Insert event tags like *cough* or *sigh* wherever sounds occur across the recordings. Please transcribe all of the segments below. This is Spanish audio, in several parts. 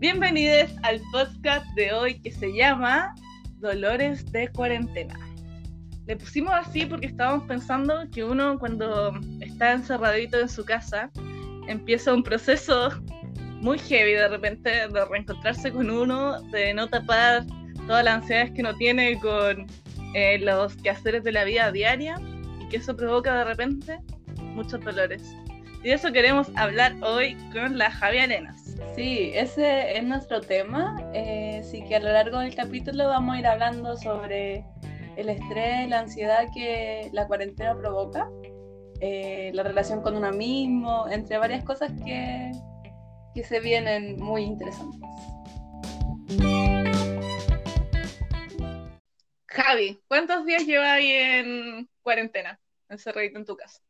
Bienvenidos al podcast de hoy que se llama Dolores de Cuarentena. Le pusimos así porque estábamos pensando que uno cuando está encerradito en su casa empieza un proceso muy heavy de repente de reencontrarse con uno, de no tapar todas las ansiedades que uno tiene con eh, los quehaceres de la vida diaria y que eso provoca de repente muchos dolores. Y de eso queremos hablar hoy con la Javi Arenas. Sí, ese es nuestro tema, eh, así que a lo largo del capítulo vamos a ir hablando sobre el estrés, la ansiedad que la cuarentena provoca, eh, la relación con uno mismo, entre varias cosas que, que se vienen muy interesantes. Javi, ¿cuántos días ahí en cuarentena, encerradito en tu casa?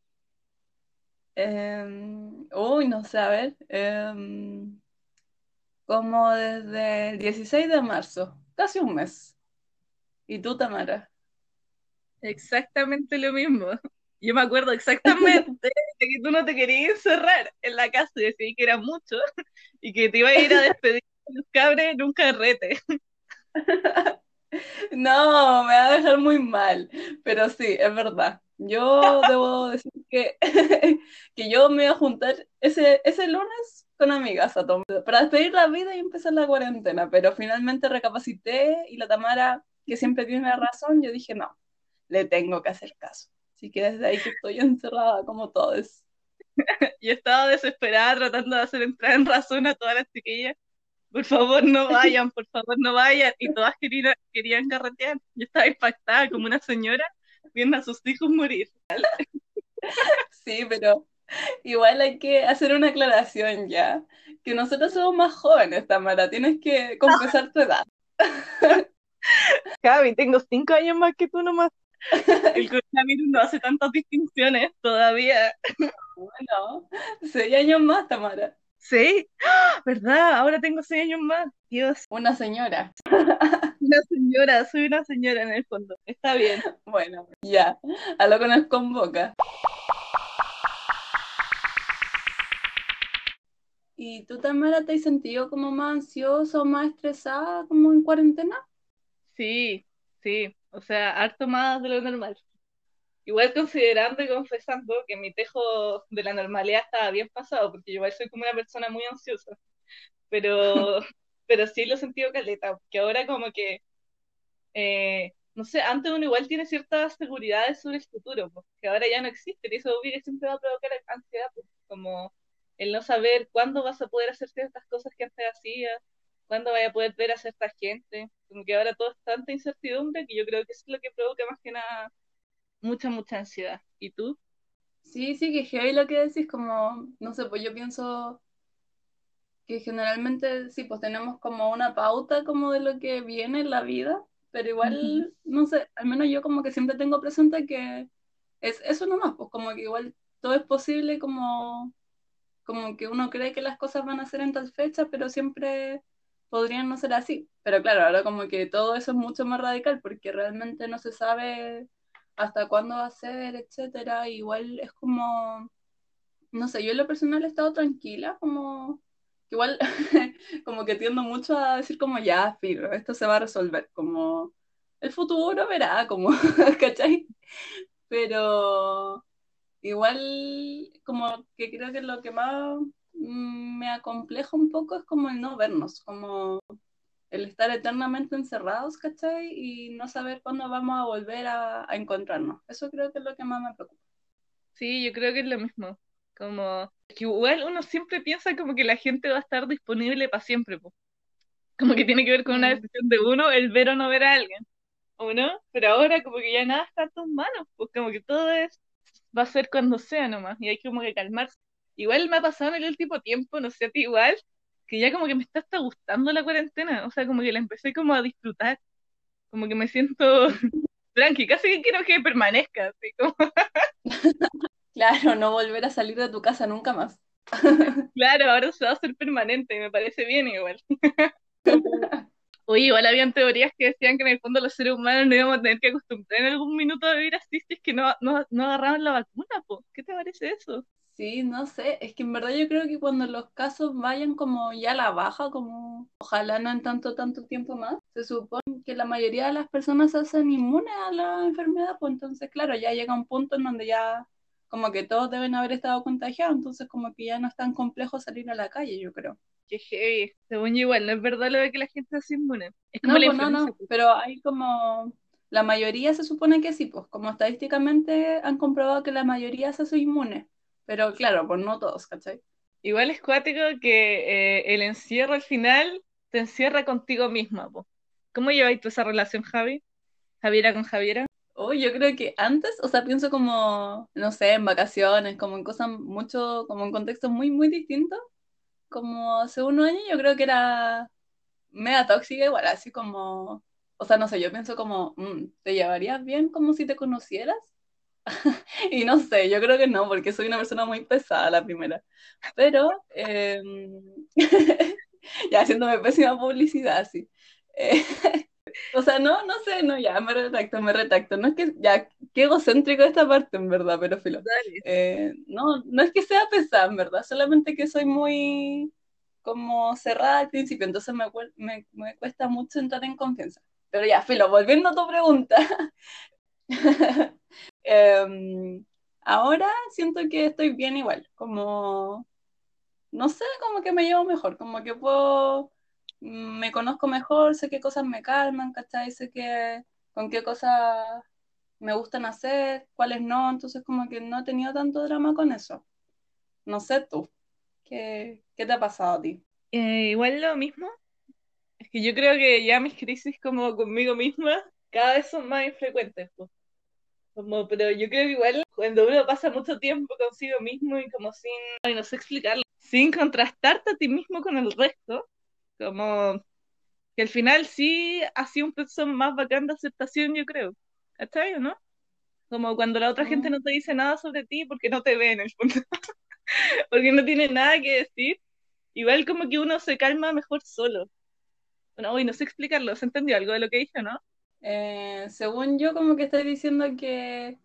Em, uy, no sé, a ver. em, como desde el 16 de marzo, casi un mes. ¿Y tú, Tamara? Exactamente lo mismo. Yo me acuerdo exactamente de que tú no te querías encerrar en la casa y decís que era mucho y que te iba a ir a despedir *laughs* de los cabres en un carrete. No, me va a dejar muy mal, pero sí, es verdad. Yo debo decir que, *laughs* que yo me iba a juntar ese, ese lunes con amigas a tomar, para despedir la vida y empezar la cuarentena, pero finalmente recapacité y la Tamara, que siempre tiene razón, yo dije no, le tengo que hacer caso. Así que desde ahí que estoy encerrada como todos. *laughs* Yo estaba desesperada tratando de hacer entrar en razón a todas las chiquillas. Por favor, no *laughs* vayan, por favor, no vayan. Y todas querían, querían carretear. Yo estaba impactada como una señora viendo a sus hijos morir. Sí, pero igual hay que hacer una aclaración ya, que nosotros somos más jóvenes, Tamara, tienes que confesar tu edad. Javi, tengo cinco años más que tú nomás. *laughs* El coronavirus no hace tantas distinciones todavía. Bueno, seis años más, Tamara. ¿Sí? ¡Ah! ¿Verdad? Ahora tengo seis años más. Dios, Una señora. *laughs* una señora, soy una señora en el fondo. Está bien. Bueno, ya, a lo que nos convoca. ¿Y tú, Tamara, te has sentido como más ansiosa o más estresada como en cuarentena? Sí, sí. O sea, harto más de lo normal. Igual considerando y confesando que mi tejo de la normalidad estaba bien pasado, porque yo igual soy como una persona muy ansiosa. Pero, *laughs* pero sí lo he sentido caleta, porque ahora como que, eh, no sé, antes uno igual tiene ciertas seguridades sobre el futuro, pues, que ahora ya no existen, y eso obvio que siempre va a provocar ansiedad, pues, como el no saber cuándo vas a poder hacer ciertas cosas que antes hacías, cuándo vaya a poder ver a cierta gente, como que ahora todo es tanta incertidumbre que yo creo que eso es lo que provoca más que nada mucha, mucha ansiedad. ¿Y tú? Sí, sí, que heavy lo que decís, como, no sé, pues yo pienso que generalmente sí, pues tenemos como una pauta como de lo que viene en la vida, pero igual, no sé, al menos yo como que siempre tengo presente que es eso nomás, pues como que igual todo es posible como como que uno cree que las cosas van a ser en tal fecha, pero siempre podrían no ser así. Pero claro, ahora como que todo eso es mucho más radical porque realmente no se sabe hasta cuándo va a ser, etcétera. Igual es como, no sé, yo en lo personal he estado tranquila, como igual *laughs* como que tiendo mucho a decir como ya, filo, esto se va a resolver, como el futuro verá, como, *laughs* ¿cachai? Pero Igual, como que creo que lo que más mm, me acompleja un poco es como el no vernos, como el estar eternamente encerrados, ¿cachai? Y no saber cuándo vamos a volver a, a encontrarnos. Eso creo que es lo que más me preocupa. Sí, yo creo que es lo mismo. Como que igual uno siempre piensa como que la gente va a estar disponible para siempre, po. Como que tiene que ver con una Mm, decisión de uno, el ver o no ver a alguien, ¿o no? Pero ahora como que ya nada está en tus manos, pues como que todo es, va a ser cuando sea nomás, y hay como que calmarse. Igual me ha pasado en el último tiempo, no sé a ti igual, que ya como que me está hasta gustando la cuarentena, o sea, como que la empecé como a disfrutar, como que me siento *laughs* tranqui, casi que quiero que permanezca, así como, *laughs* Claro, no volver a salir de tu casa nunca más. claro, ahora se va a hacer permanente, me parece bien igual. *laughs* Oye, igual habían teorías que decían que en el fondo los seres humanos no íbamos a tener que acostumbrar en algún minuto a vivir así es que no, no, no la vacuna, po. ¿Qué te parece eso? Sí, no sé, es que en verdad yo creo que cuando los casos vayan como ya a la baja, como ojalá no en tanto, tanto tiempo más, se supone que la mayoría de las personas se hacen inmunes a la enfermedad, pues entonces claro, ya llega un punto en donde ya como que todos deben haber estado contagiados, entonces como que ya no es tan complejo salir a la calle, yo creo. Qué heavy. Según yo igual, no es verdad lo de que la gente hace inmune. Es No, la pues no, no, pues. pero hay como, la mayoría se supone que sí, pues como estadísticamente han comprobado que la mayoría se hace inmune, pero claro, pues no todos, ¿cachai? Igual es cuático que eh, el encierro al final te encierra contigo misma, po. ¿Cómo lleváis tú esa relación, Javi? Javiera con Javiera. Oh, yo creo que antes, o sea, pienso como, no sé, en vacaciones, como en cosas mucho, como en contextos muy, muy distintos, como unos años yo creo que era mega tóxica igual, así como, o sea, no sé, yo pienso como, mm, ¿te llevarías bien como si te conocieras? *laughs* Y no sé, yo creo que no, porque soy una persona muy pesada la primera. Pero, eh, *laughs* ya haciéndome pésima publicidad, sí. Eh, *laughs* *laughs* o sea, no, no sé, no, ya, me retracto, me retracto. No es que, ya, qué egocéntrico esta parte, en verdad, pero filo. Eh, no, no es que sea pesada, en verdad, solamente que soy muy como cerrada al principio, entonces me, me, me cuesta mucho entrar en confianza. Pero ya, filo, volviendo a tu pregunta. *laughs* Em, ahora siento que estoy bien igual, como, no sé, como que me llevo mejor, como que puedo, me conozco mejor, sé qué cosas me calman, ¿cachai? Sé que, con qué cosas me gustan hacer, cuáles no, entonces como que no he tenido tanto drama con eso. No sé tú, ¿qué, qué te ha pasado a ti? Eh, igual lo mismo. Es que yo creo que ya mis crisis como conmigo misma cada vez son más infrecuentes. Como, pero yo creo que igual cuando uno pasa mucho tiempo consigo mismo y como sin, no sé explicarlo, sin contrastarte a ti mismo con el resto, como que al final sí ha sido un proceso más bacán de aceptación, yo creo. ¿Cachai o no? Como cuando la otra gente Mm, no te dice nada sobre ti porque no te ve en el fondo, *laughs* porque no tiene nada que decir. Igual como que uno se calma mejor solo. Bueno, hoy no sé explicarlo, ¿se entendió algo de lo que dije, no? eh, según yo, como que estoy diciendo que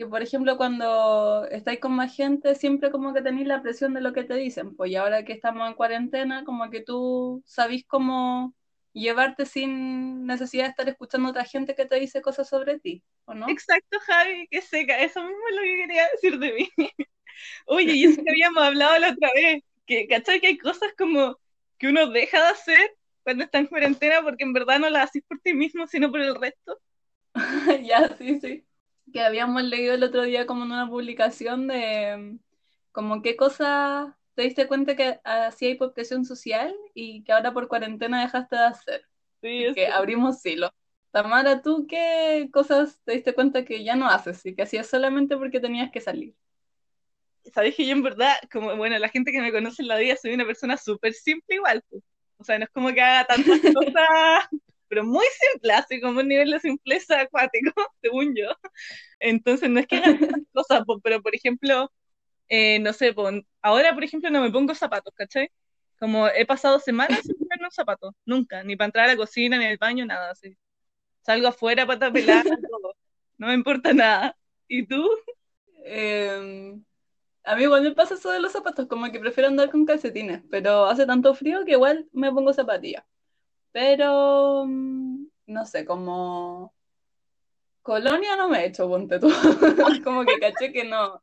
que por ejemplo cuando estáis con más gente siempre como que tenéis la presión de lo que te dicen, pues y ahora que estamos en cuarentena como que tú sabís cómo llevarte sin necesidad de estar escuchando a otra gente que te dice cosas sobre ti, ¿o no? Exacto, Javi, que seca, eso mismo es lo que quería decir de mí. *laughs* Oye, y eso que *laughs* habíamos hablado la otra vez, que, ¿cachai? Que hay cosas como que uno deja de hacer cuando está en cuarentena porque en verdad no las haces por ti mismo, sino por el resto. *laughs* Ya, sí, sí. Que habíamos leído el otro día como en una publicación de como qué cosas te diste cuenta que hacías por presión social y que ahora por cuarentena dejaste de hacer. Sí, y que abrimos hilo. Tamara, ¿tú qué cosas te diste cuenta que ya no haces y que hacías solamente porque tenías que salir? Sabes que yo en verdad, como, bueno, la gente que me conoce en la vida, soy una persona súper simple igual, pues. O sea, no es como que haga tantas *laughs* cosas, pero muy simple, así como un nivel de simpleza acuático, *laughs* según yo. Entonces, no es que haga tantas *laughs* cosas, pero por ejemplo, eh, no sé, ahora, por ejemplo, no me pongo zapatos, ¿cachai? Como he pasado semanas sin ponerme un zapato, nunca, ni para entrar a la cocina, ni al baño, nada, así. Salgo afuera, pata pelada, *laughs* todo. No me importa nada. ¿Y tú? Eh, a mí igual me pasa eso de los zapatos, como que prefiero andar con calcetines, pero hace tanto frío que igual me pongo zapatillas. Pero, mm, no sé, como colonia no me he hecho, ponte tú. *laughs* Como que caché que no,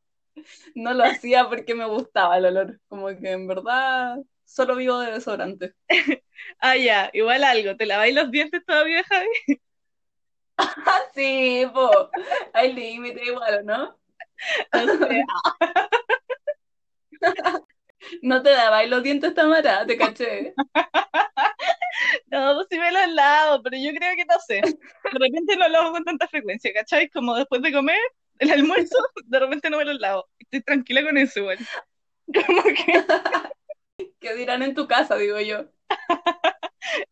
no lo hacía porque me gustaba el olor. Como que en verdad solo vivo de desodorante. *laughs* Ah, ya, igual algo. ¿Te laváis los dientes todavía, Javi? Ah, *laughs* sí, po. Hay límite igual, ¿o ¿no? No sé. No te dabais los dientes, Tamara, te caché. *laughs* No, pues sí me los lavo, pero yo creo que no sé. De repente no lo hago con tanta frecuencia, ¿cachai? Como después de comer, el almuerzo, *laughs* de repente no me los lavo. Estoy tranquila con eso igual. *laughs* Como que ¿Qué dirán en tu casa, digo yo?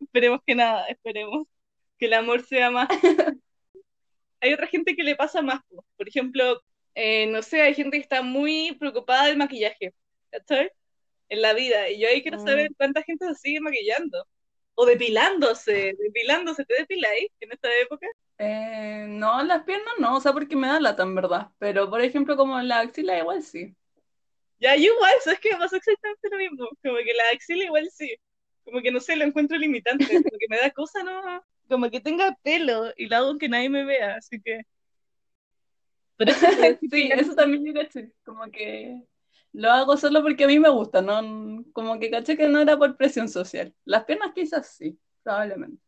esperemos que nada, esperemos que el amor sea más. Hay otra gente que le pasa más, po. por ejemplo, eh, no sé, hay gente que está muy preocupada del maquillaje, ¿cachai? En la vida. Y yo ahí quiero saber Mm, cuánta gente se sigue maquillando. O depilándose, depilándose, ¿te depiláis en esta época? eh, no, las piernas no, o sea, porque me da lata, en verdad. Pero, por ejemplo, como en la axila, igual sí. Ya, igual, ¿sabes qué? Me pasó exactamente lo mismo. Como que la axila igual sí. Como que no sé, lo encuentro limitante. Como que me da cosa, ¿no? Como que tenga pelo y lo hago aunque nadie me vea, así que. Pero eso, *laughs* sí, eso también yo caché. Como que lo hago solo porque a mí me gusta, ¿no? Como que caché que no era por presión social. Las piernas quizás sí, probablemente.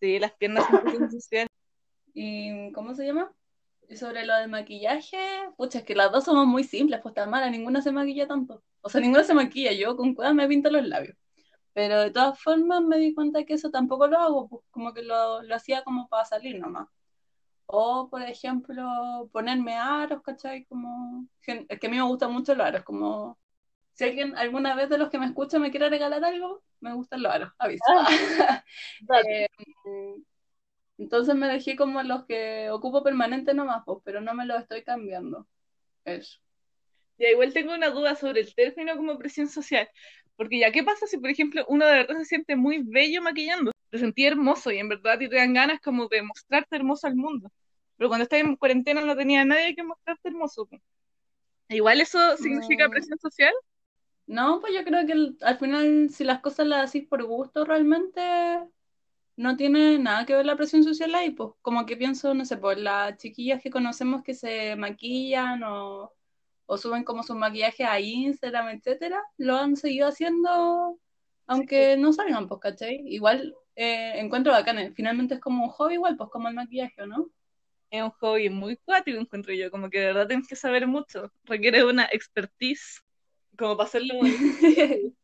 Sí, las piernas son presión *laughs* social. ¿Y cómo se llama? Y sobre lo del maquillaje, pucha, es que las dos somos muy simples, pues está mala, ninguna se maquilla tanto. O sea, ninguna se maquilla, yo con cuerdas me pinto los labios. Pero de todas formas me di cuenta que eso tampoco lo hago, pues como que lo, lo hacía como para salir nomás. O, por ejemplo, ponerme aros, ¿cachai? Como... Es que a mí me gustan mucho los aros, como... Si alguien alguna vez de los que me escucha me quiere regalar algo, me gustan los aros, aviso. Ah, *laughs* eh, entonces me dejé como los que ocupo permanente nomás, pues, pero no me los estoy cambiando. Eso. Ya, igual tengo una duda sobre el término como presión social. Porque ya, ¿qué pasa si, por ejemplo, uno de verdad se siente muy bello maquillando? Te sentí hermoso y en verdad te dan ganas como de mostrarte hermoso al mundo. Pero cuando estás en cuarentena no tenía nadie que mostrarte hermoso. ¿Igual eso significa presión social? No, pues yo creo que al final, si las cosas las haces por gusto, realmente no tiene nada que ver la presión social ahí, pues como que pienso, no sé, por las chiquillas que conocemos que se maquillan o, suben como sus maquillajes a Instagram, etcétera, lo han seguido haciendo aunque no salgan, pues, ¿cachai? Igual eh, encuentro bacán, finalmente es como un hobby igual, pues como el maquillaje, ¿no? Es un hobby muy cuático, encuentro yo, como que de verdad tienes que saber mucho, requiere una expertise como para hacerlo muy... *laughs*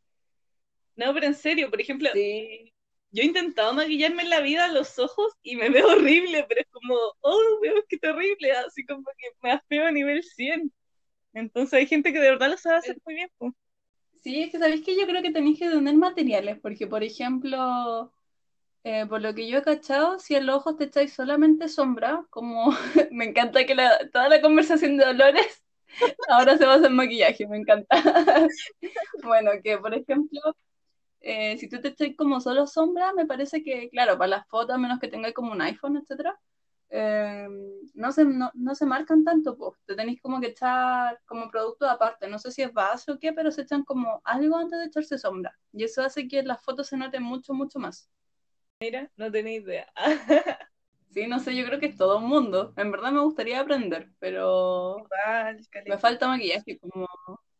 no, pero en serio, por ejemplo, sí yo he intentado maquillarme en la vida los ojos y me veo horrible, pero es como, oh, veo que terrible, así como que me feo a nivel 100. Entonces hay gente que de verdad lo sabe hacer muy bien. Sí, es que sabéis que yo creo que tenéis que tener materiales, porque por ejemplo, eh, por lo que yo he cachado, si en los ojos te echáis solamente sombra, como *laughs* me encanta que toda la conversación de dolores *laughs* ahora se basa en maquillaje, me encanta. *laughs* bueno, que por ejemplo, eh, si tú te echas como solo sombra, me parece que, claro, para las fotos, a menos que tengáis como un iPhone, etcétera, eh, no, se, no, se marcan tanto, pues. Te tenéis como que echar como producto aparte. No sé si es base o qué, pero se echan como algo antes de echarse sombra. Y eso hace que las fotos se noten mucho, mucho más. Mira, no tenía idea. *laughs* sí, no sé, yo creo que es todo un mundo. En verdad me gustaría aprender, pero me falta maquillaje, como,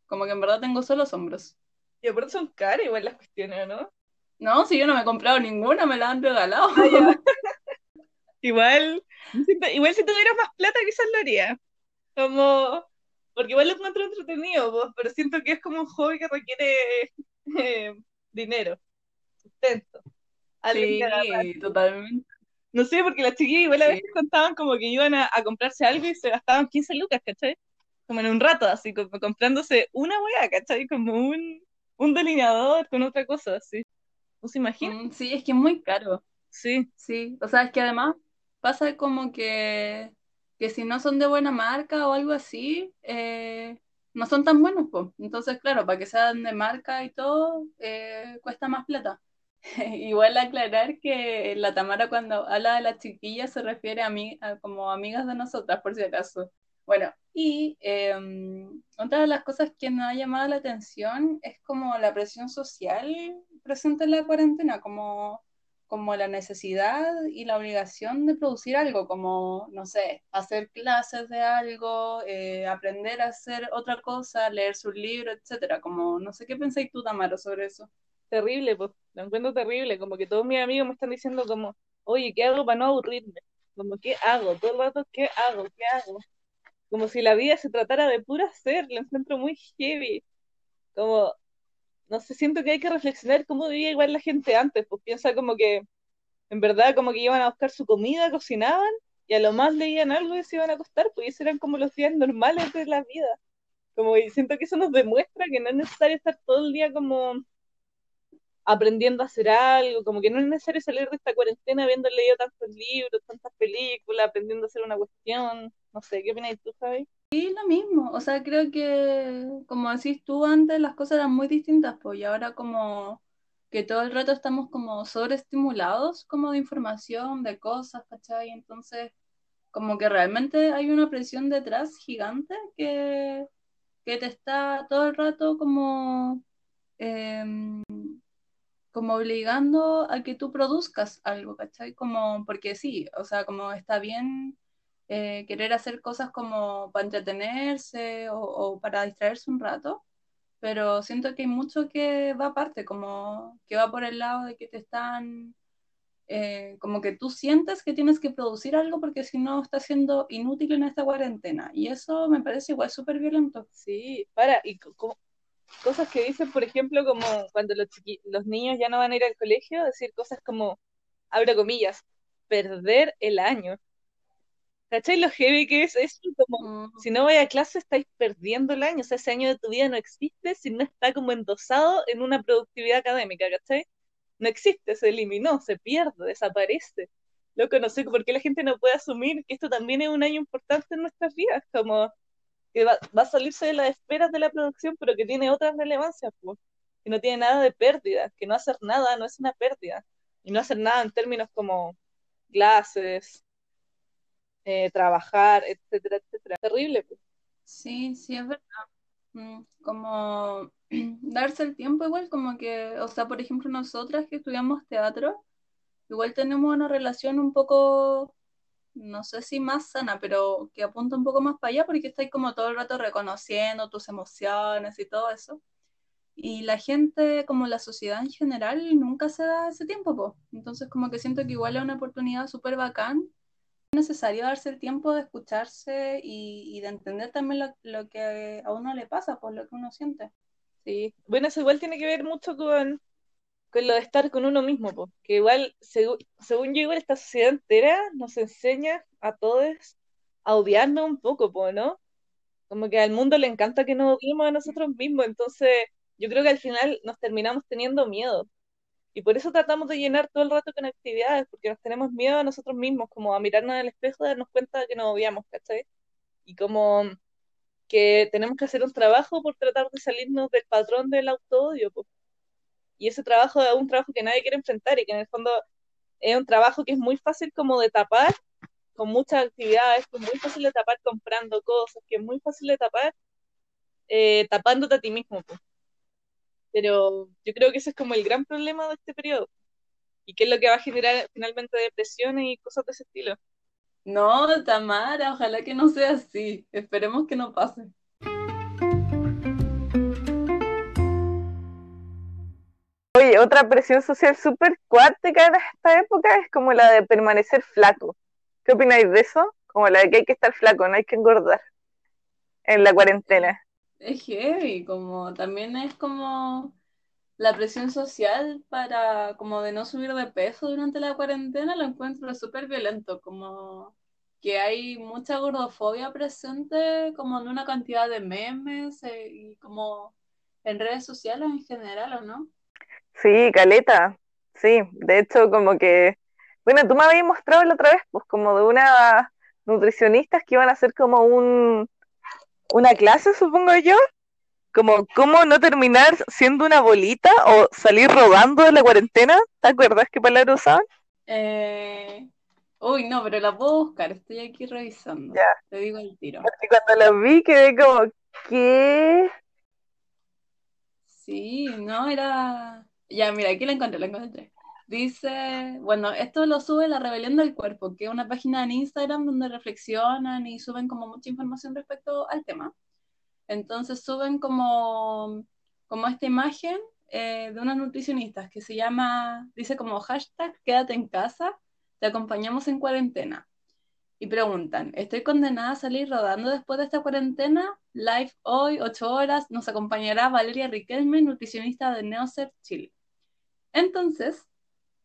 como que en verdad tengo solo sombras. Y aparte son caras igual las cuestiones, ¿no? No, si yo no me he comprado ninguna, me la han regalado. Ah, *laughs* igual, igual si tuvieras más plata quizás lo haría. Como, porque igual lo encuentro entretenido, pero siento que es como un hobby que requiere *laughs* eh, dinero, sustento. Sí, totalmente. No sé, porque las chiquillas igual a veces contaban como que iban a, a, comprarse algo y se gastaban 15 lucas, ¿cachai? Como en un rato, así como comprándose una weá, ¿cachai? Como un, un delineador con otra cosa, así. ¿No se imagina? Mm, sí, es que es muy caro. Sí. Sí, o sea, es que además pasa como que, que si no son de buena marca o algo así, eh, no son tan buenos, pues. Entonces, claro, para que sean de marca y todo, eh, cuesta más plata. *laughs* Igual aclarar que la Tamara cuando habla de las chiquillas se refiere a mí a como amigas de nosotras, por si acaso. Bueno, y em, otra de las cosas que me ha llamado la atención es como la presión social presente en la cuarentena, como, como la necesidad y la obligación de producir algo, como, no sé, hacer clases de algo, eh, aprender a hacer otra cosa, leer su libro, etcétera. Como, no sé qué pensáis tú, Tamara, sobre eso. Terrible, pues, lo encuentro terrible, como que todos mis amigos me están diciendo como, oye, ¿qué hago para no aburrirme? Como, ¿qué hago? Todo el rato, ¿qué hago? ¿Qué hago? como si la vida se tratara de pura hacer, lo encuentro muy heavy. Como, no sé, siento que hay que reflexionar cómo vivía igual la gente antes, pues piensa como que, en verdad, como que iban a buscar su comida, cocinaban, y a lo más leían algo y se iban a acostar, pues esos eran como los días normales de la vida. Como y siento que eso nos demuestra que no es necesario estar todo el día como aprendiendo a hacer algo, como que no es necesario salir de esta cuarentena habiendo leído tantos libros, tantas películas, aprendiendo a hacer una cuestión. No sé, ¿qué opinas tú, Javi? Sí, lo mismo. O sea, creo que, como decís tú antes, las cosas eran muy distintas, pues, y ahora como que todo el rato estamos como sobreestimulados como de información, de cosas, ¿cachai? Entonces, como que realmente hay una presión detrás gigante que, que te está todo el rato como, em, como obligando a que tú produzcas algo, ¿cachai? Como, porque sí, o sea, como está bien eh, querer hacer cosas como para entretenerse o, para distraerse un rato, pero siento que hay mucho que va aparte, como que va por el lado de que te están, eh, como que tú sientes que tienes que producir algo porque si no está siendo inútil en esta cuarentena. Y eso me parece igual súper violento. Sí, para, y cosas que dicen, por ejemplo, como cuando los, los niños ya no van a ir al colegio, decir cosas como, abro comillas, perder el año. ¿Cachai lo heavy que es eso? Como, mm. si no voy a clase estáis perdiendo el año, o sea, ese año de tu vida no existe si no está como endosado en una productividad académica, ¿cachai? No existe, se eliminó, se pierde, desaparece. Loco, no sé por qué la gente no puede asumir que esto también es un año importante en nuestras vidas, como que va, a salirse de las esperas de la producción, pero que tiene otras relevancias, pues, que no tiene nada de pérdida, que no hacer nada no es una pérdida, y no hacer nada en términos como clases, eh, trabajar, etcétera, etcétera. Terrible. Pues. Sí, sí, es verdad. Mm, como *clears throat* darse el tiempo igual, como que, o sea, por ejemplo, nosotras que estudiamos teatro, igual tenemos una relación un poco, no sé si más sana, pero que apunta un poco más para allá porque estáis como todo el rato reconociendo tus emociones y todo eso. Y la gente, como la sociedad en general, nunca se da ese tiempo, pues. Entonces, como que siento que igual es una oportunidad súper bacán necesario darse el tiempo de escucharse y, de entender también lo, que a uno le pasa, por lo que uno siente. Sí, bueno, eso igual tiene que ver mucho con, con lo de estar con uno mismo, pues que igual, según yo, igual esta sociedad entera nos enseña a todos a odiarnos un poco, pues ¿no? Como que al mundo le encanta que nos odiemos a nosotros mismos, entonces yo creo que al final nos terminamos teniendo miedo y por eso tratamos de llenar todo el rato con actividades, porque nos tenemos miedo a nosotros mismos, como a mirarnos en el espejo y darnos cuenta de que nos odiamos, ¿cachai? Y como que tenemos que hacer un trabajo por tratar de salirnos del patrón del auto-odio. Y ese trabajo es un trabajo que nadie quiere enfrentar y que en el fondo es un trabajo que es muy fácil como de tapar con muchas actividades, que es muy fácil de tapar comprando cosas, que es muy fácil de tapar eh, tapándote a ti mismo. Pues. Pero yo creo que ese es como el gran problema de este periodo. ¿Y qué es lo que va a generar finalmente depresión y cosas de ese estilo? No, Tamara, ojalá que no sea así. Esperemos que no pase. Otra presión social súper cuártica en esta época es como la de permanecer flaco. ¿Qué opináis de eso? Como la de que hay que estar flaco, no hay que engordar en la cuarentena es heavy, como también es como la presión social para como de no subir de peso durante la cuarentena lo encuentro súper violento, como que hay mucha gordofobia presente como en una cantidad de memes eh, y como en redes sociales en general, ¿o no? Sí, Caleta, sí, de hecho como que, bueno, tú me habías mostrado la otra vez, pues como de una nutricionistas que iban a hacer como un una clase, supongo yo, como cómo no terminar siendo una bolita o salir rodando de la cuarentena. ¿Te acuerdas qué palabra usaban? Eh... Uy, no, pero la puedo buscar, estoy aquí revisando. Ya. Te digo el tiro. Porque cuando la vi quedé como, ¿qué? Sí, no, era... Ya, mira, aquí la encontré, la encontré. Dice, bueno, esto lo sube La Rebelión del Cuerpo, que es una página en Instagram donde reflexionan y suben como mucha información respecto al tema. Entonces suben como, como esta imagen eh, de unas nutricionistas que se llama, dice como hashtag quédate en casa, te acompañamos en cuarentena. Y preguntan, ¿estoy condenada a salir rodando después de esta cuarentena? Live hoy, 8 horas, nos acompañará Valeria Riquelme, nutricionista de Neocer Chile. Entonces,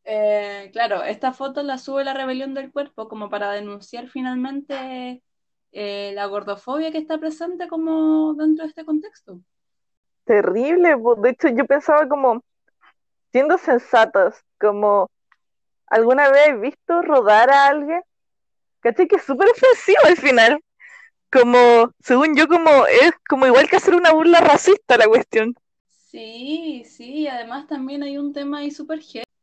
eh, claro, esta foto la sube la rebelión del cuerpo como para denunciar finalmente eh, la gordofobia que está presente como dentro de este contexto. Terrible, de hecho yo pensaba como, siendo sensatas, como, ¿alguna vez he visto rodar a alguien? ¿Cachai? Que es súper ofensivo al final. Como, según yo, como es como igual que hacer una burla racista la cuestión. Sí, sí, además también hay un tema ahí súper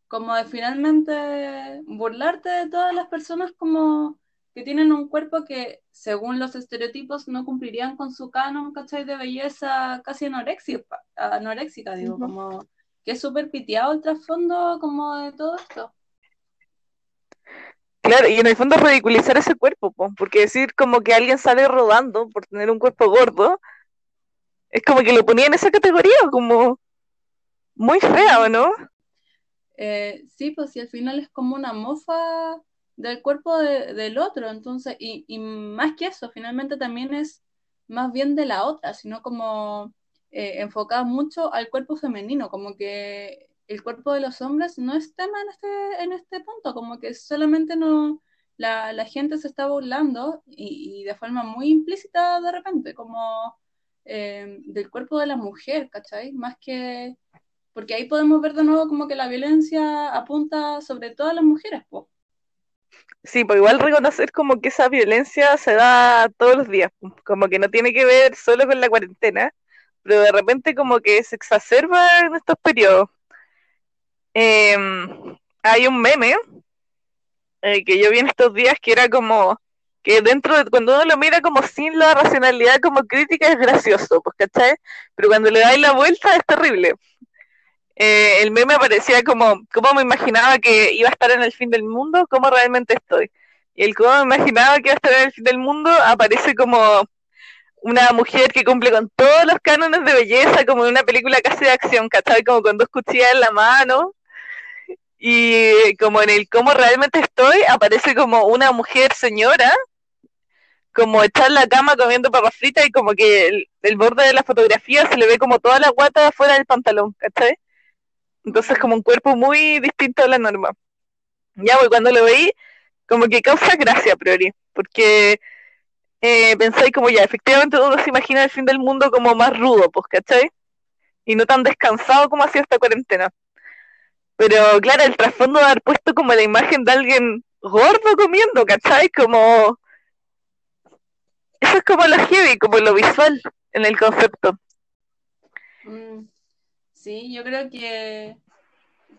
como de finalmente burlarte de todas las personas como que tienen un cuerpo que, según los estereotipos, no cumplirían con su canon, ¿cachai? De belleza casi anoréxica, anoréxica digo, como que es súper piteado el trasfondo como de todo esto. Claro, y en el fondo ridiculizar ese cuerpo, porque decir como que alguien sale rodando por tener un cuerpo gordo, es como que lo ponía en esa categoría, como muy fea, ¿o no? Eh, sí, pues si al final es como una mofa del cuerpo del otro, entonces, y, y, más que eso, finalmente también es más bien de la otra, sino como eh, enfocada mucho al cuerpo femenino, como que el cuerpo de los hombres no es tema en este, en este punto, como que solamente no, la, la gente se está burlando y, de forma muy implícita de repente, como eh, del cuerpo de la mujer, ¿cachai? Más que, porque ahí podemos ver de nuevo como que la violencia apunta sobre todo a las mujeres. Sí, pues igual reconocer como que esa violencia se da todos los días, como que no tiene que ver solo con la cuarentena, pero de repente como que se exacerba en estos periodos. Eh, hay un meme eh, que yo vi en estos días que era como que dentro de cuando uno lo mira como sin la racionalidad como crítica es gracioso, pues, ¿cachai? Pero cuando le dais la vuelta es terrible. Eh, el meme aparecía como cómo me imaginaba que iba a estar en el fin del mundo, cómo realmente estoy. Y el cómo me imaginaba que iba a estar en el fin del mundo aparece como una mujer que cumple con todos los cánones de belleza, como en una película casi de acción, ¿cachai? Como con dos cuchillas en la mano, y como en el cómo realmente estoy, aparece como una mujer señora, como echar la cama comiendo papas fritas y como que el, borde de la fotografía se le ve como toda la guata fuera del pantalón, ¿cachai? Entonces como un cuerpo muy distinto a la norma. Ya, pues cuando lo veí, como que causa gracia a priori, porque eh, pensáis como ya, efectivamente uno se imagina el fin del mundo como más rudo, pues, ¿cachai? Y no tan descansado como hacía esta cuarentena. Pero claro, el trasfondo de haber puesto como la imagen de alguien gordo comiendo, ¿cachai? Como... Eso es como lo heavy, como lo visual en el concepto. Mm, sí, yo creo que,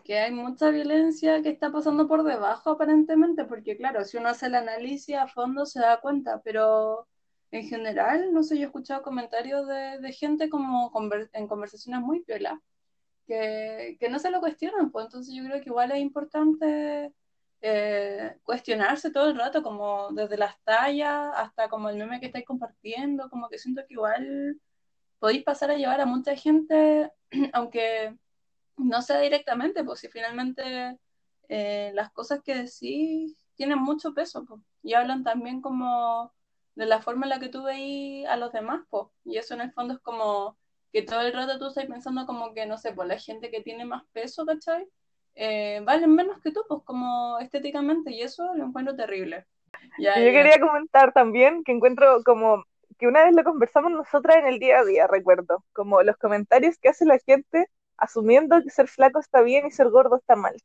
que hay mucha violencia que está pasando por debajo aparentemente, porque claro, si uno hace el análisis a fondo se da cuenta, pero en general, no sé, yo he escuchado comentarios de, gente como en conversaciones muy piolas que, que no se lo cuestionan, pues entonces yo creo que igual es importante eh, cuestionarse todo el rato, como desde las tallas hasta como el meme que estáis compartiendo, como que siento que igual podéis pasar a llevar a mucha gente, *clears throat* aunque no sea directamente, pues si finalmente eh, las cosas que decís tienen mucho peso, pues, y hablan también como de la forma en la que tú veis a los demás, pues, y eso en el fondo es como que todo el rato tú estás pensando como que, no sé, pues la gente que tiene más peso, ¿cachai? Eh, valen menos que tú, pues como estéticamente, y eso lo encuentro terrible. Ya, yo quería comentar también que encuentro como que una vez lo conversamos nosotras en el día a día, recuerdo, como los comentarios que hace la gente asumiendo que ser flaco está bien y ser gordo está mal.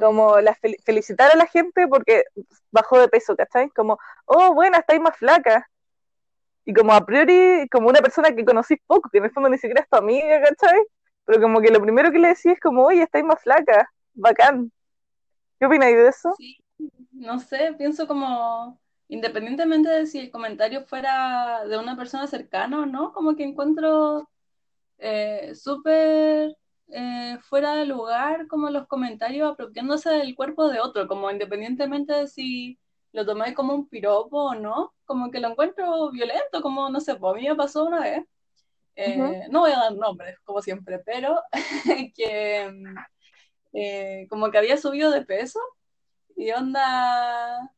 Como mm. la felicitar a la gente porque bajó de peso, ¿cachai? Como, oh, bueno, estáis más flaca y como a priori, como una persona que conocís poco, que en el fondo ni siquiera es tu amiga, ¿cachai? Pero como que lo primero que le decís es como, oye, estáis más flaca, bacán. ¿Qué opináis de eso? Sí, no sé, pienso como, independientemente de si el comentario fuera de una persona cercana o no, como que encuentro eh, súper eh, fuera de lugar como los comentarios apropiándose del cuerpo de otro, como independientemente de si lo tomáis como un piropo o no, como que lo encuentro violento, como no sé, pues a mí me pasó una vez, eh, no voy a dar nombres, como siempre, pero *laughs* que eh, como que había subido de peso y onda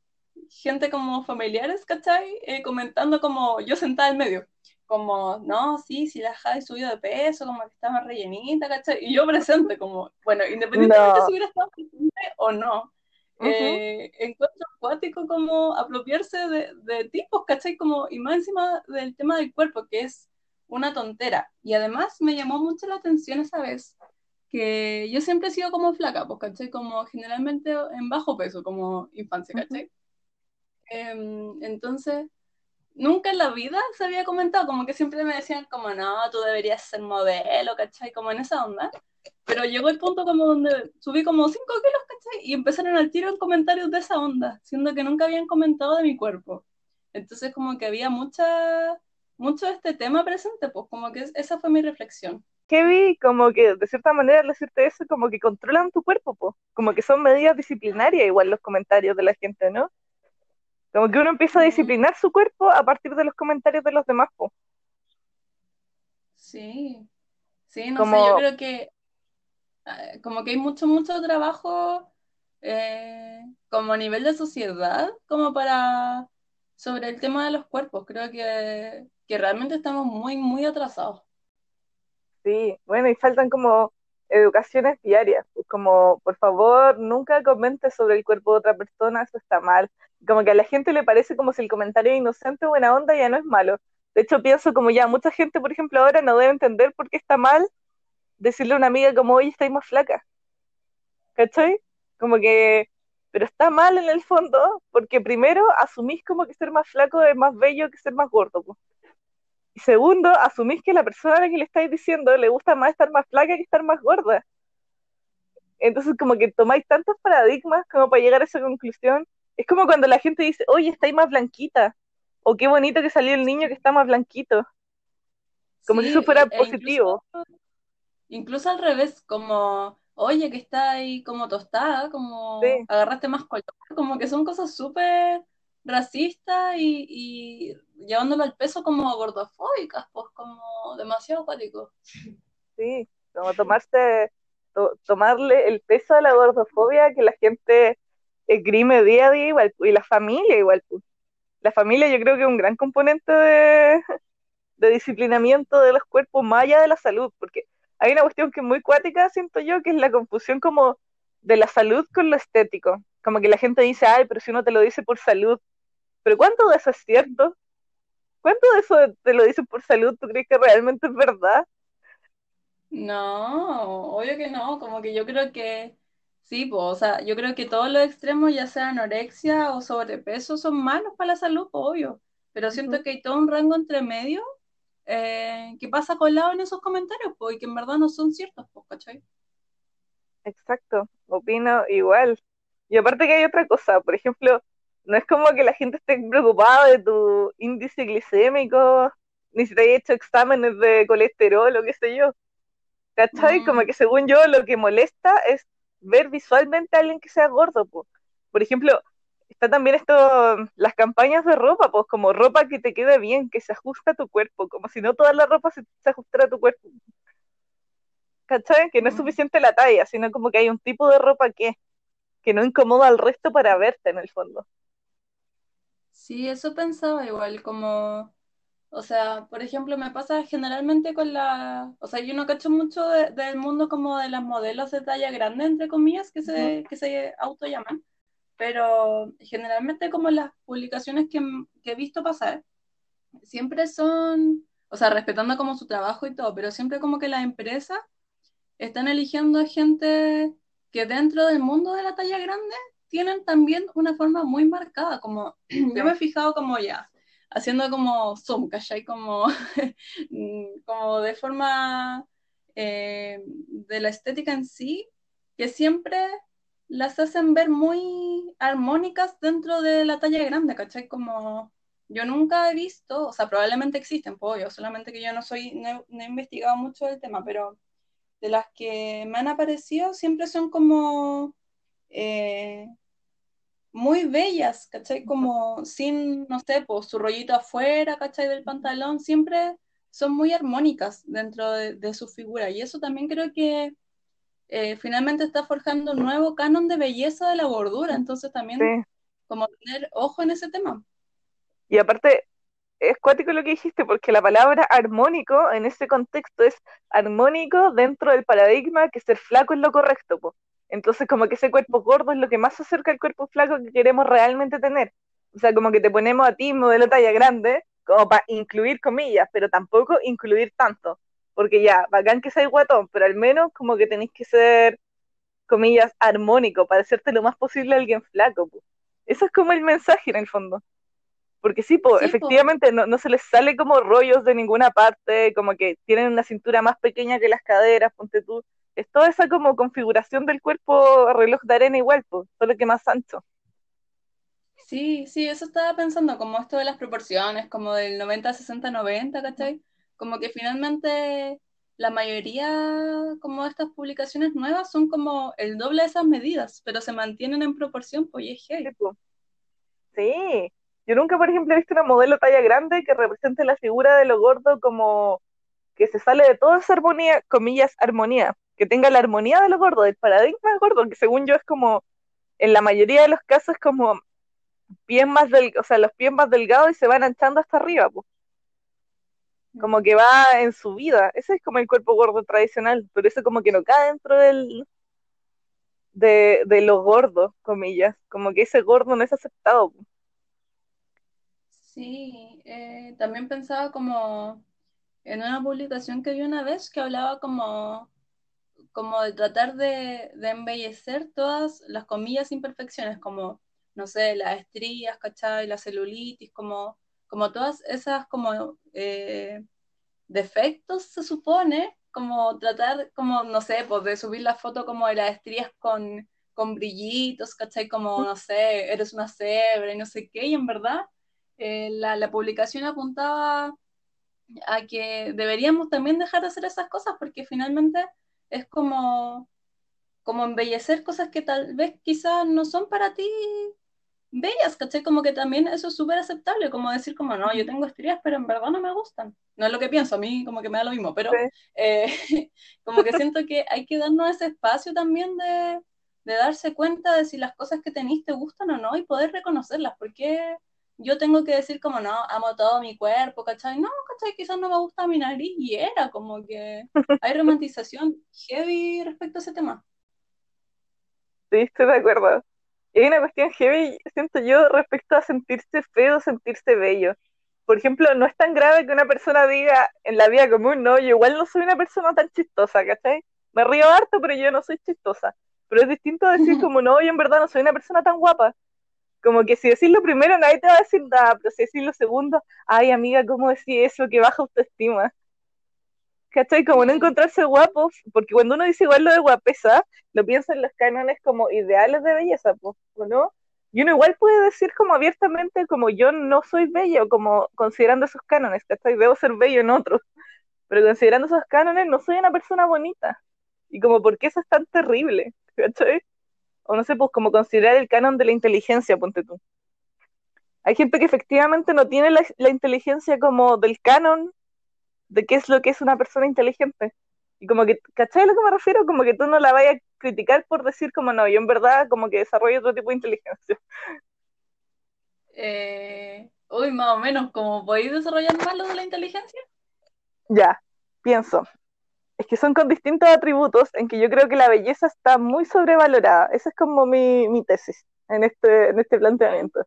gente como familiares, ¿cachai? Eh, comentando como yo sentada en medio, como, no, sí, si la Jade subido de peso, como que más rellenita, ¿cachai? Y yo presente, como, bueno, independientemente si hubiera estado presente o no, eh, encuentro acuático como apropiarse de, de, tipos, ¿cachai? Como, y más encima del tema del cuerpo, que es una tontera. Y además me llamó mucho la atención esa vez que yo siempre he sido como flaca, pues, ¿cachai? Como generalmente en bajo peso, como infancia, ¿cachai? Em, entonces, nunca en la vida se había comentado, como que siempre me decían como, no, tú deberías ser modelo, ¿cachai? Como en esa onda. pero llegó el punto como donde subí como 5 kilos, ¿cachai? Y empezaron al tiro en comentarios de esa onda, siendo que nunca habían comentado de mi cuerpo. Entonces como que había mucha, mucho de este tema presente, pues como que esa fue mi reflexión. vi como que de cierta manera al decirte eso, como que controlan tu cuerpo, pues como que son medidas disciplinarias igual los comentarios de la gente, ¿no? Como que uno empieza a disciplinar su cuerpo a partir de los comentarios de los demás, pues. Sí, sí, no sé, yo creo que eh, como que hay mucho, mucho trabajo eh, como a nivel de sociedad, como para sobre el tema de los cuerpos. Creo que, que realmente estamos muy, muy atrasados. Sí, bueno, y faltan como educaciones diarias, pues como por favor nunca comentes sobre el cuerpo de otra persona, eso está mal. Como que a la gente le parece como si el comentario inocente o buena onda ya no es malo. De hecho pienso como ya mucha gente, por ejemplo, ahora no debe entender por qué está mal decirle a una amiga como, oye, estáis más flaca. ¿Cachai? Como que, pero está mal en el fondo, porque primero asumís como que ser más flaco es más bello que ser más gordo. Y segundo, asumís que la persona a la que le estáis diciendo le gusta más estar más flaca que estar más gorda. Entonces como que tomáis tantos paradigmas como para llegar a esa conclusión. Es como cuando la gente dice, oye, estáis más blanquita. O qué bonito que salió el niño que está más blanquito. Como si eso fuera e positivo incluso al revés, como, oye, que está ahí como tostada, como agarraste más color, como que son cosas súper racistas y, llevándolo al peso como gordofóbicas, pues como demasiado acuático. Sí, como tomarse, tomarle el peso a la gordofobia que la gente esgrime día a día igual, y la familia igual. Pues. La familia yo creo que es un gran componente de, de disciplinamiento de los cuerpos más allá de la salud, porque hay una cuestión que es muy cuática, siento yo, que es la confusión como de la salud con lo estético. Como que la gente dice, ay, pero si uno te lo dice por salud. Pero ¿cuánto de eso es cierto? ¿Cuánto de eso te lo dicen por salud tú crees que realmente es verdad? No, obvio que no, como que yo creo que sí, pues, o sea, yo creo que todos los extremos, ya sea anorexia o sobrepeso, son malos para la salud, obvio, pero siento que hay todo un rango entre medio eh, que pasa colado en esos comentarios, pues, y que en verdad no son ciertos, pues, ¿cachai? Exacto, opino igual. Y aparte que hay otra cosa, por ejemplo, no es como que la gente esté preocupada de tu índice glicémico, ni si te hay hecho exámenes de colesterol o qué sé yo. ¿Cachai? Como mm. que según yo lo que molesta es ver visualmente a alguien que sea gordo. pues. Por ejemplo, está también esto, las campañas de ropa, pues como ropa que te quede bien, que se ajusta a tu cuerpo, como si no toda la ropa se, ajustara a tu cuerpo. ¿Cachai? Que no es mm. suficiente la talla, sino como que hay un tipo de ropa que, que no incomoda al resto para verte en el fondo. Sí, eso pensaba igual, como, o sea, por ejemplo, me pasa generalmente con la, o sea, yo no cacho mucho del mundo como de las modelos de talla grande, entre comillas, que se, que se auto llaman pero generalmente como las publicaciones que, he visto pasar, siempre son, o sea, respetando como su trabajo y todo, pero siempre como que las empresas están eligiendo gente que dentro del mundo de la talla grande tienen también una forma muy marcada, como *clears throat* yo me he fijado como ya, haciendo como zoom, ¿cachai? Como, *laughs* como de forma eh, de la estética en sí, que siempre las hacen ver muy armónicas dentro de la talla grande, ¿cachai? Como yo nunca he visto, o sea, probablemente existen pollos, solamente que yo no soy, no, he investigado mucho el tema, pero de las que me han aparecido siempre son como eh, muy bellas, ¿cachai? Como sin, no sé, pues su rollito afuera, ¿cachai? Del pantalón, siempre son muy armónicas dentro de, de su figura. Y eso también creo que eh, finalmente está forjando un nuevo canon de belleza de la gordura, entonces también como tener ojo en ese tema. Y aparte, es cuático lo que dijiste, porque la palabra armónico en ese contexto es armónico dentro del paradigma que ser flaco es lo correcto. Entonces, como que ese cuerpo gordo es lo que más se acerca al cuerpo flaco que queremos realmente tener. O sea, como que te ponemos a ti modelo talla grande, como para incluir comillas, pero tampoco incluir tanto porque ya, bacán que seas guatón, pero al menos como que tenéis que ser, comillas, armónico, parecerte lo más posible a alguien flaco. Eso es como el mensaje en el fondo. Porque sí, pues efectivamente No, se les sale como rollos de ninguna parte, como que tienen una cintura más pequeña que las caderas, ponte tú. Es toda esa como configuración del cuerpo reloj de arena igual, pues, solo que más ancho. Sí, sí, eso estaba pensando, como esto de las proporciones, como del 90, 60, 90, ¿cachai? Como que finalmente la mayoría como de estas publicaciones nuevas son como el doble de esas medidas, pero se mantienen en proporción, pues y es po. Sí. Yo nunca, por ejemplo, he visto una modelo talla grande que represente la figura de lo gordo como que se sale de toda esa armonía, comillas, armonía, que tenga la armonía de lo gordo, del paradigma del gordo, que según yo es como, en la mayoría de los casos, es como pies más del, o sea, los pies más delgados y se van anchando hasta arriba, pues. Como que va en su vida. Ese es como el cuerpo gordo tradicional, pero eso como que no cae dentro del de, de lo gordo, comillas. Como que ese gordo no es aceptado. po. Sí, eh, también pensaba como en una publicación que vi una vez que hablaba como, como de tratar de, de embellecer todas las comillas imperfecciones, como, no sé, las estrías, ¿cachai? La celulitis, como, como todas esas como eh, defectos se supone, como tratar, como, no sé, pues de subir la foto como de las estrías con, con brillitos, ¿cachai? Como, no sé, eres una cebra y no sé qué, y en verdad eh, la, la publicación apuntaba a que deberíamos también dejar de hacer esas cosas porque finalmente es como, como embellecer cosas que tal vez quizás no son para ti bellas, ¿cachai? Como que también eso es súper aceptable, como decir como, no, yo tengo estrías, pero en verdad no me gustan. No es lo que pienso, a mí como que me da lo mismo, pero Sí. eh, *laughs* como que siento que hay que darnos ese espacio también de, de darse cuenta de si las cosas que tenéis te gustan o no y poder reconocerlas, porque yo tengo que decir como, no, amo todo mi cuerpo, ¿cachai? No, ¿cachai? Quizás no me gusta mi nariz y era como que *laughs* hay romantización heavy respecto a ese tema. Sí, estoy de acuerdo. Y hay una cuestión heavy, siento yo, respecto a sentirse feo, sentirse bello. Por ejemplo, no es tan grave que una persona diga en la vida común, no, yo igual no soy una persona tan chistosa, ¿cachai? Me río harto, pero yo no soy chistosa. Pero es distinto decir *laughs* como, no, yo en verdad no soy una persona tan guapa. Como que si decís lo primero, nadie te va a decir nada, pero si decís lo segundo, ay amiga, ¿cómo decís eso? Que baja autoestima. ¿Cachai? Como no encontrarse guapo, porque cuando uno dice igual lo de guapesa, lo piensa en los cánones como ideales de belleza, pues, ¿o no? Y uno igual puede decir como abiertamente, como yo no soy bello, como considerando esos cánones, ¿cachai? Debo ser bello en otros, pero considerando esos cánones no soy una persona bonita. Y como, ¿por qué eso es tan terrible? ¿Cachai? O no sé, pues como considerar el canon de la inteligencia, ponte tú. Hay gente que efectivamente no tiene la, la inteligencia como del canon de qué es lo que es una persona inteligente. Y como que, ¿cachai a lo que me refiero? Como que tú no la vayas a criticar por decir como no, yo en verdad como que desarrollo otro tipo de inteligencia. *laughs* Eh, uy, más o menos, ¿cómo podéis desarrollar más lo de la inteligencia? Ya, pienso. Es que son con distintos atributos en que yo creo que la belleza está muy sobrevalorada. Esa es como mi, mi tesis en este, en este planteamiento.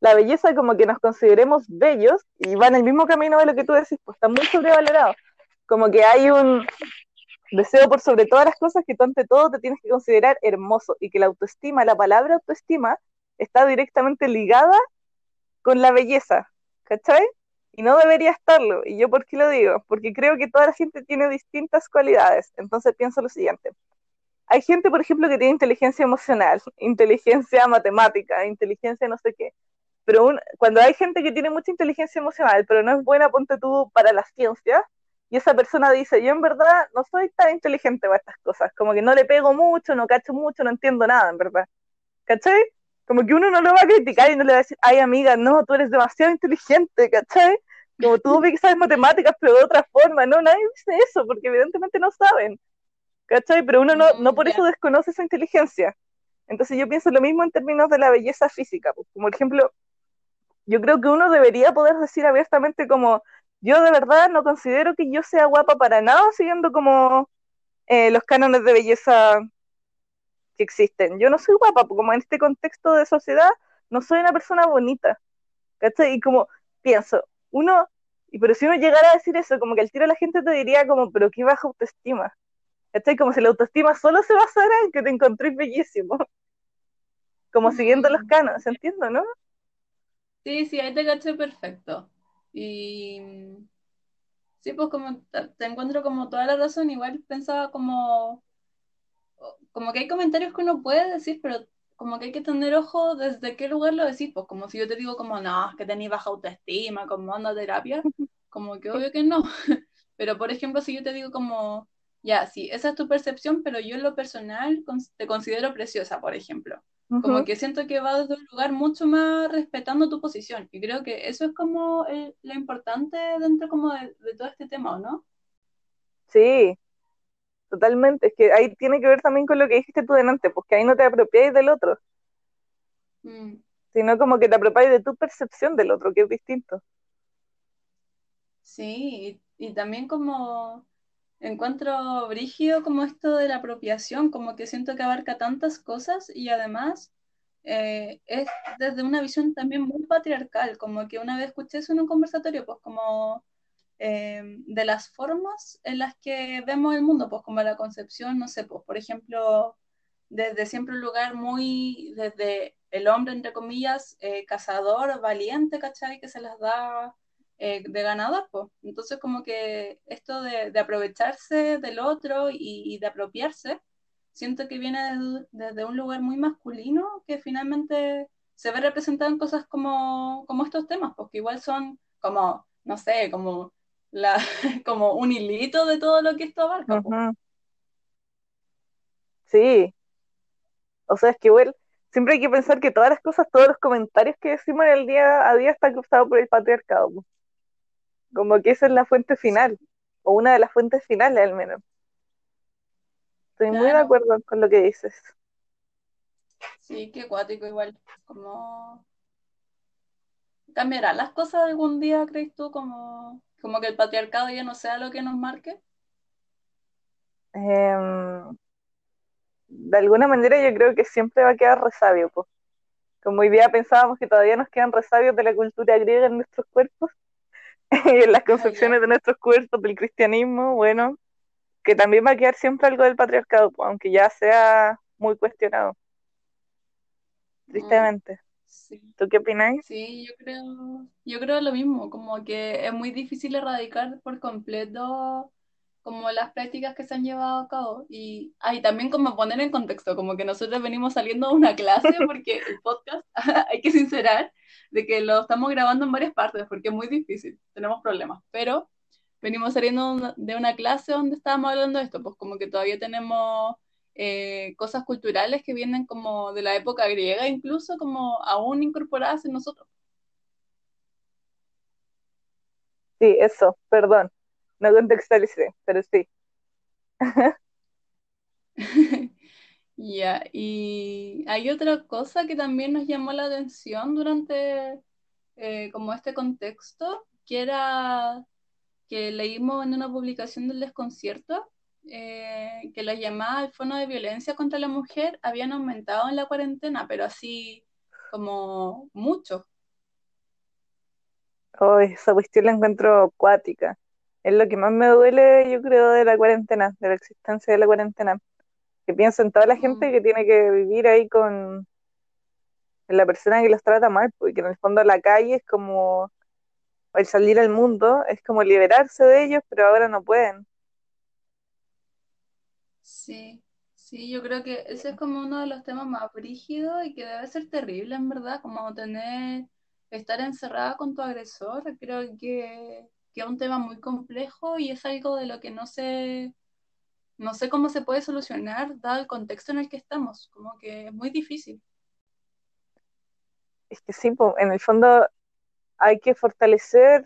La belleza como que nos consideremos bellos y va en el mismo camino de lo que tú decís, pues está muy sobrevalorado. Como que hay un deseo por sobre todas las cosas que tú ante todo te tienes que considerar hermoso y que la autoestima, la palabra autoestima, está directamente ligada con la belleza, ¿cachai? Y no debería estarlo. ¿Y yo por qué lo digo? Porque creo que toda la gente tiene distintas cualidades. Entonces pienso lo siguiente. Hay gente, por ejemplo, que tiene inteligencia emocional, *laughs* inteligencia matemática, inteligencia no sé qué. Pero cuando hay gente que tiene mucha inteligencia emocional, pero no es buena, ponte tú, para las ciencias, y esa persona dice, yo en verdad no soy tan inteligente para estas cosas, como que no le pego mucho, no cacho mucho, no entiendo nada, en verdad. ¿Cachai? Como que uno no lo va a criticar y no le va a decir, ay amiga, no, tú eres demasiado inteligente, ¿cachai? Como tú ves *laughs* que sabes matemáticas, pero de otra forma, no, nadie dice eso, porque evidentemente no saben, ¿cachai? Pero uno no, no por Mm, eso desconoce esa inteligencia. Entonces yo pienso lo mismo en términos de la belleza física, pues, como por ejemplo, yo creo que uno debería poder decir abiertamente como, yo de verdad no considero que yo sea guapa para nada, siguiendo como eh, los cánones de belleza que existen. Yo no soy guapa, porque como en este contexto de sociedad, no soy una persona bonita, ¿cachai? Y como pienso, uno, y pero si uno llegara a decir eso, como que al tiro la gente te diría como, pero qué baja autoestima, ¿cachai? Como si la autoestima solo se basara en que te encontréis bellísimo, *laughs* como siguiendo los Mm, cánones, entiendo, ¿no? Sí, sí, ahí te caché perfecto. Y sí, pues como te encuentro como toda la razón, igual pensaba como como que hay comentarios que uno puede decir, pero como que hay que tener ojo desde qué lugar lo decís, pues como si yo te digo como, no, es que tenéis baja autoestima, como anda a terapia, como que obvio que no. *laughs* Pero por ejemplo, si yo te digo como, ya, sí, esa es tu percepción, pero yo en lo personal te considero preciosa, por ejemplo. Como que siento que va desde un lugar mucho más respetando tu posición. Y creo que eso es como lo importante dentro como de, todo este tema, ¿o no? Sí, totalmente. Es que ahí tiene que ver también con lo que dijiste tú delante, porque ahí no te apropiáis del otro. Mm. Sino como que te apropiáis de tu percepción del otro, que es distinto. Sí, y también como encuentro brígido como esto de la apropiación, como que siento que abarca tantas cosas y además eh, es desde una visión también muy patriarcal, como que una vez escuché eso en un conversatorio, pues como eh, de las formas en las que vemos el mundo, pues como la concepción, no sé, pues por ejemplo, desde siempre un lugar muy, desde el hombre, entre comillas, eh, cazador, valiente, ¿cachai? Que se las da eh, de ganador, pues. Entonces, como que esto de, aprovecharse del otro y, de apropiarse, siento que viene desde, un lugar muy masculino que finalmente se ve representado en cosas como, como estos temas, porque igual son como, no sé, como, la, *laughs* como un hilito de todo lo que esto abarca. Sí. O sea, es que igual siempre hay que pensar que todas las cosas, todos los comentarios que decimos en el día a día están cruzados por el patriarcado. Como que esa es la fuente final, o una de las fuentes finales al menos. Estoy muy de acuerdo con lo que dices. Sí, qué cuático igual. Como ¿Cambiarán las cosas algún día, crees tú? Como, como que el patriarcado ya no sea lo que nos marque. Em, de alguna manera yo creo que siempre va a quedar resabio. Pues. Como hoy día pensábamos que todavía nos quedan resabios de la cultura griega en nuestros cuerpos, *laughs* y en las concepciones de nuestros cuerpos del cristianismo, bueno, que también va a quedar siempre algo del patriarcado, aunque ya sea muy cuestionado. Tristemente. ¿Tú qué opináis? Sí, yo creo, yo creo lo mismo, como que es muy difícil erradicar por completo como las prácticas que se han llevado a cabo. Y ahí también como poner en contexto, como que nosotros venimos saliendo de una clase *laughs* porque el podcast, *laughs* hay que sincerar, de que lo estamos grabando en varias partes porque es muy difícil, tenemos problemas, pero venimos saliendo de una clase donde estábamos hablando de esto, pues como que todavía tenemos eh, cosas culturales que vienen como de la época griega, incluso como aún incorporadas en nosotros. Sí, eso, perdón, no contextualicé, pero sí. *laughs* Ya, y hay otra cosa que también nos llamó la atención durante eh, como este contexto, que era que leímos en una publicación del desconcierto, eh, que las llamadas al fono de violencia contra la mujer habían aumentado en la cuarentena, pero así como mucho. Oh, esa cuestión la encuentro acuática. Es lo que más me duele, yo creo, de la cuarentena, de la existencia de la cuarentena que pienso en toda la gente mm. que tiene que vivir ahí con la persona que los trata mal, porque en el fondo la calle es como el salir al mundo, es como liberarse de ellos, pero ahora no pueden. Sí, sí, yo creo que ese es como uno de los temas más brígidos y que debe ser terrible, en verdad, como tener, estar encerrada con tu agresor, creo que, que es un tema muy complejo y es algo de lo que no se no sé cómo se puede solucionar dado el contexto en el que estamos, como que es muy difícil. Es que sí, en el fondo hay que fortalecer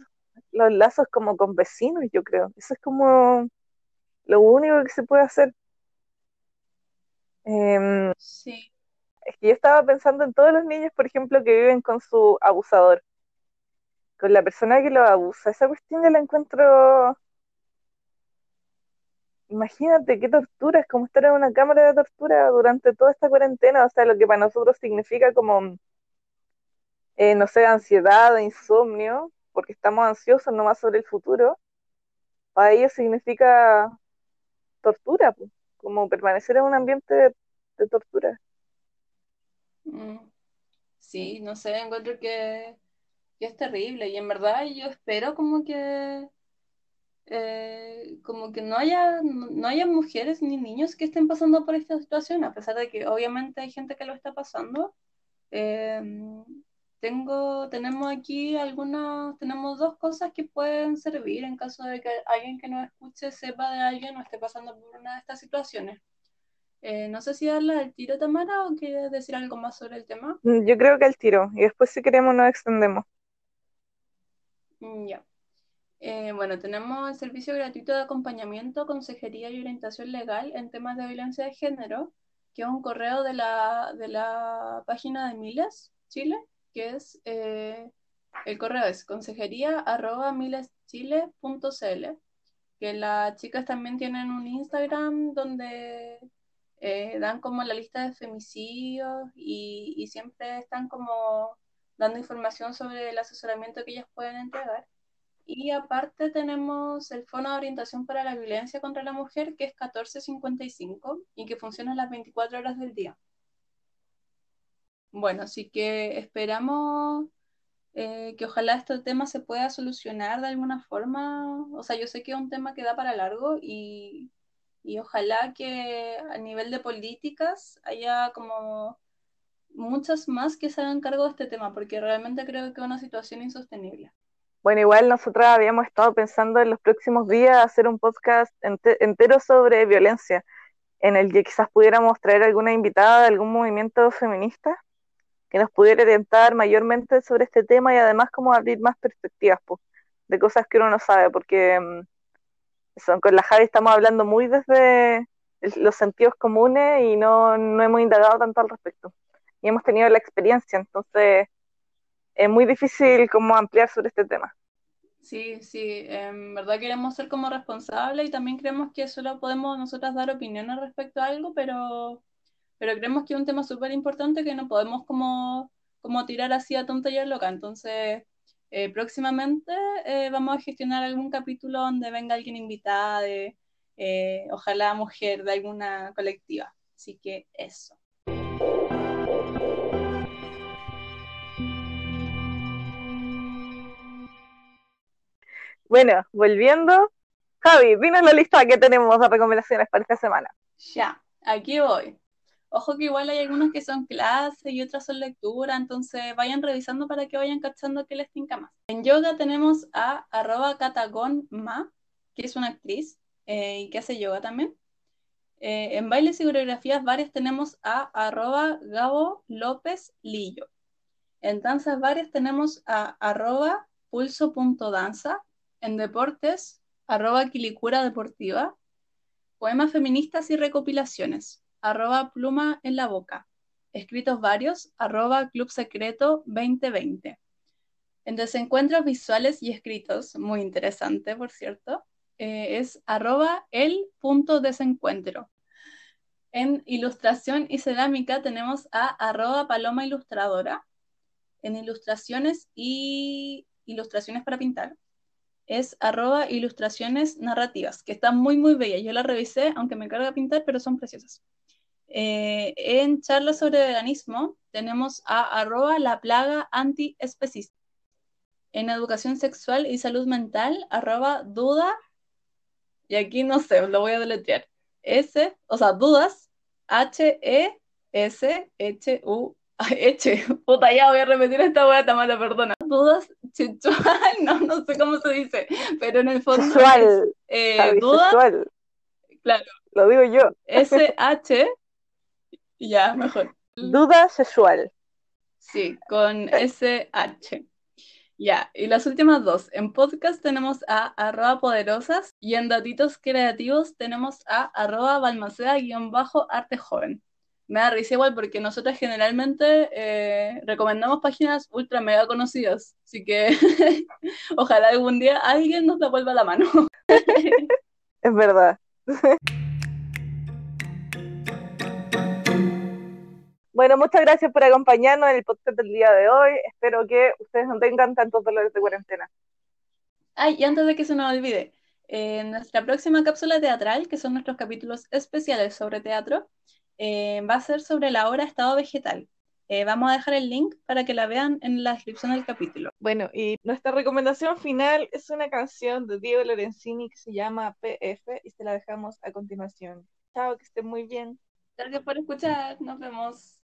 los lazos como con vecinos, yo creo. Eso es como lo único que se puede hacer. Em, sí. Es que yo estaba pensando en todos los niños, por ejemplo, que viven con su abusador, con la persona que lo abusa. Esa cuestión yo la encuentro imagínate qué tortura, es como estar en una cámara de tortura durante toda esta cuarentena, o sea, lo que para nosotros significa como, eh, no sé, ansiedad, insomnio, porque estamos ansiosos nomás sobre el futuro, para ellos significa tortura, como permanecer en un ambiente de, tortura. Mm. Sí, no sé, encuentro que, que es terrible y en verdad yo espero como que eh, como que no haya, no haya mujeres ni niños que estén pasando por esta situación, a pesar de que obviamente hay gente que lo está pasando. Em, tengo, tenemos aquí algunas, tenemos dos cosas que pueden servir en caso de que alguien que nos escuche sepa de alguien o esté pasando por una de estas situaciones. Eh, no sé si darle al tiro, Tamara, o quieres decir algo más sobre el tema. Mm, Yo creo que al tiro, y después si queremos nos extendemos. Mm, Ya. Eh, bueno, tenemos el servicio gratuito de acompañamiento, consejería y orientación legal en temas de violencia de género, que es un correo de la, de la página de Miles, Chile, que es, eh, el correo es consejería arroba mileschile.cl, que las chicas también tienen un Instagram donde eh, dan como la lista de femicidios y, y siempre están como dando información sobre el asesoramiento que ellas pueden entregar. Y aparte tenemos el Fono de Orientación para la Violencia contra la Mujer, que es 1455 y que funciona las 24 horas del día. Bueno, así que esperamos eh, que ojalá este tema se pueda solucionar de alguna forma. O sea, yo sé que es un tema que da para largo y, y ojalá que a nivel de políticas haya como muchas más que se hagan cargo de este tema, porque realmente creo que es una situación insostenible. Bueno, igual nosotras habíamos estado pensando en los próximos días hacer un podcast ente- entero sobre violencia, en el que quizás pudiéramos traer alguna invitada de algún movimiento feminista que nos pudiera orientar mayormente sobre este tema y además como abrir más perspectivas de cosas que uno no sabe, porque mm, eso, con la Javi estamos hablando muy desde los sentidos comunes y no, no hemos indagado tanto al respecto. Y hemos tenido la experiencia, entonces es muy difícil como ampliar sobre este tema. Sí, sí, en verdad queremos ser como responsables y también creemos que solo podemos nosotras dar opiniones respecto a algo, pero, pero creemos que es un tema súper importante que no podemos como, como tirar así a tonta y a loca. Entonces, eh, próximamente eh, vamos a gestionar algún capítulo donde venga alguien invitada, de, eh, ojalá mujer de alguna colectiva. Así que eso. Bueno, volviendo, Javi, dinos la lista que tenemos de recomendaciones para esta semana. Ya, aquí voy. Ojo que igual hay algunas que son clases y otras son lectura, entonces vayan revisando para que vayan cachando qué les tinca más. En yoga tenemos a arroba katagonma, que es una actriz eh, y que hace yoga también. Eh, en bailes y coreografías varias tenemos a arroba Gabo López Lillo. En danzas varias tenemos a arroba pulso.danza. En deportes, arroba Quilicura Deportiva. Poemas feministas y recopilaciones, arroba pluma en la boca. Escritos varios, arroba Club Secreto 2020. En desencuentros visuales y escritos, muy interesante, por cierto, eh, es arroba el punto desencuentro. En ilustración y cerámica tenemos a arroba paloma ilustradora. En ilustraciones y ilustraciones para pintar es arroba ilustraciones narrativas, que están muy, muy bellas. Yo las revisé, aunque me carga pintar, pero son preciosas. Eh, en charlas sobre veganismo tenemos a arroba la plaga antiespecista. En educación sexual y salud mental, arroba duda, y aquí no sé, lo voy a deletrear. S, o sea, dudas, H, E, S, H, U, *laughs* H. Puta, ya voy a repetir esta hueá tan mala, perdona. Dudas sexual, *laughs* no, no sé cómo se dice, pero en el fondo es, Sexual, eh, dudas, claro, Lo digo yo. S, *laughs* Ya, mejor. Duda sexual. Sí, con SH. Ya, y las últimas dos. En podcast tenemos a arroba poderosas y en datitos creativos tenemos a arroba balmaceda-arte joven. Me da risa igual porque nosotros generalmente eh, recomendamos páginas ultra mega conocidas, así que *laughs* ojalá algún día alguien nos devuelva la mano. *laughs* Es verdad. Bueno, muchas gracias por acompañarnos en el podcast del día de hoy. Espero que ustedes no tengan tantos dolores de cuarentena. Ay, y antes de que se nos olvide, eh, nuestra próxima cápsula teatral, que son nuestros capítulos especiales sobre teatro, eh, va a ser sobre la obra Estado Vegetal. Eh, vamos a dejar el link para que la vean en la descripción del capítulo. Bueno, y nuestra recomendación final es una canción de Diego Lorenzini que se llama PF y se la dejamos a continuación. Chao, que estén muy bien. Gracias por escuchar. Nos vemos.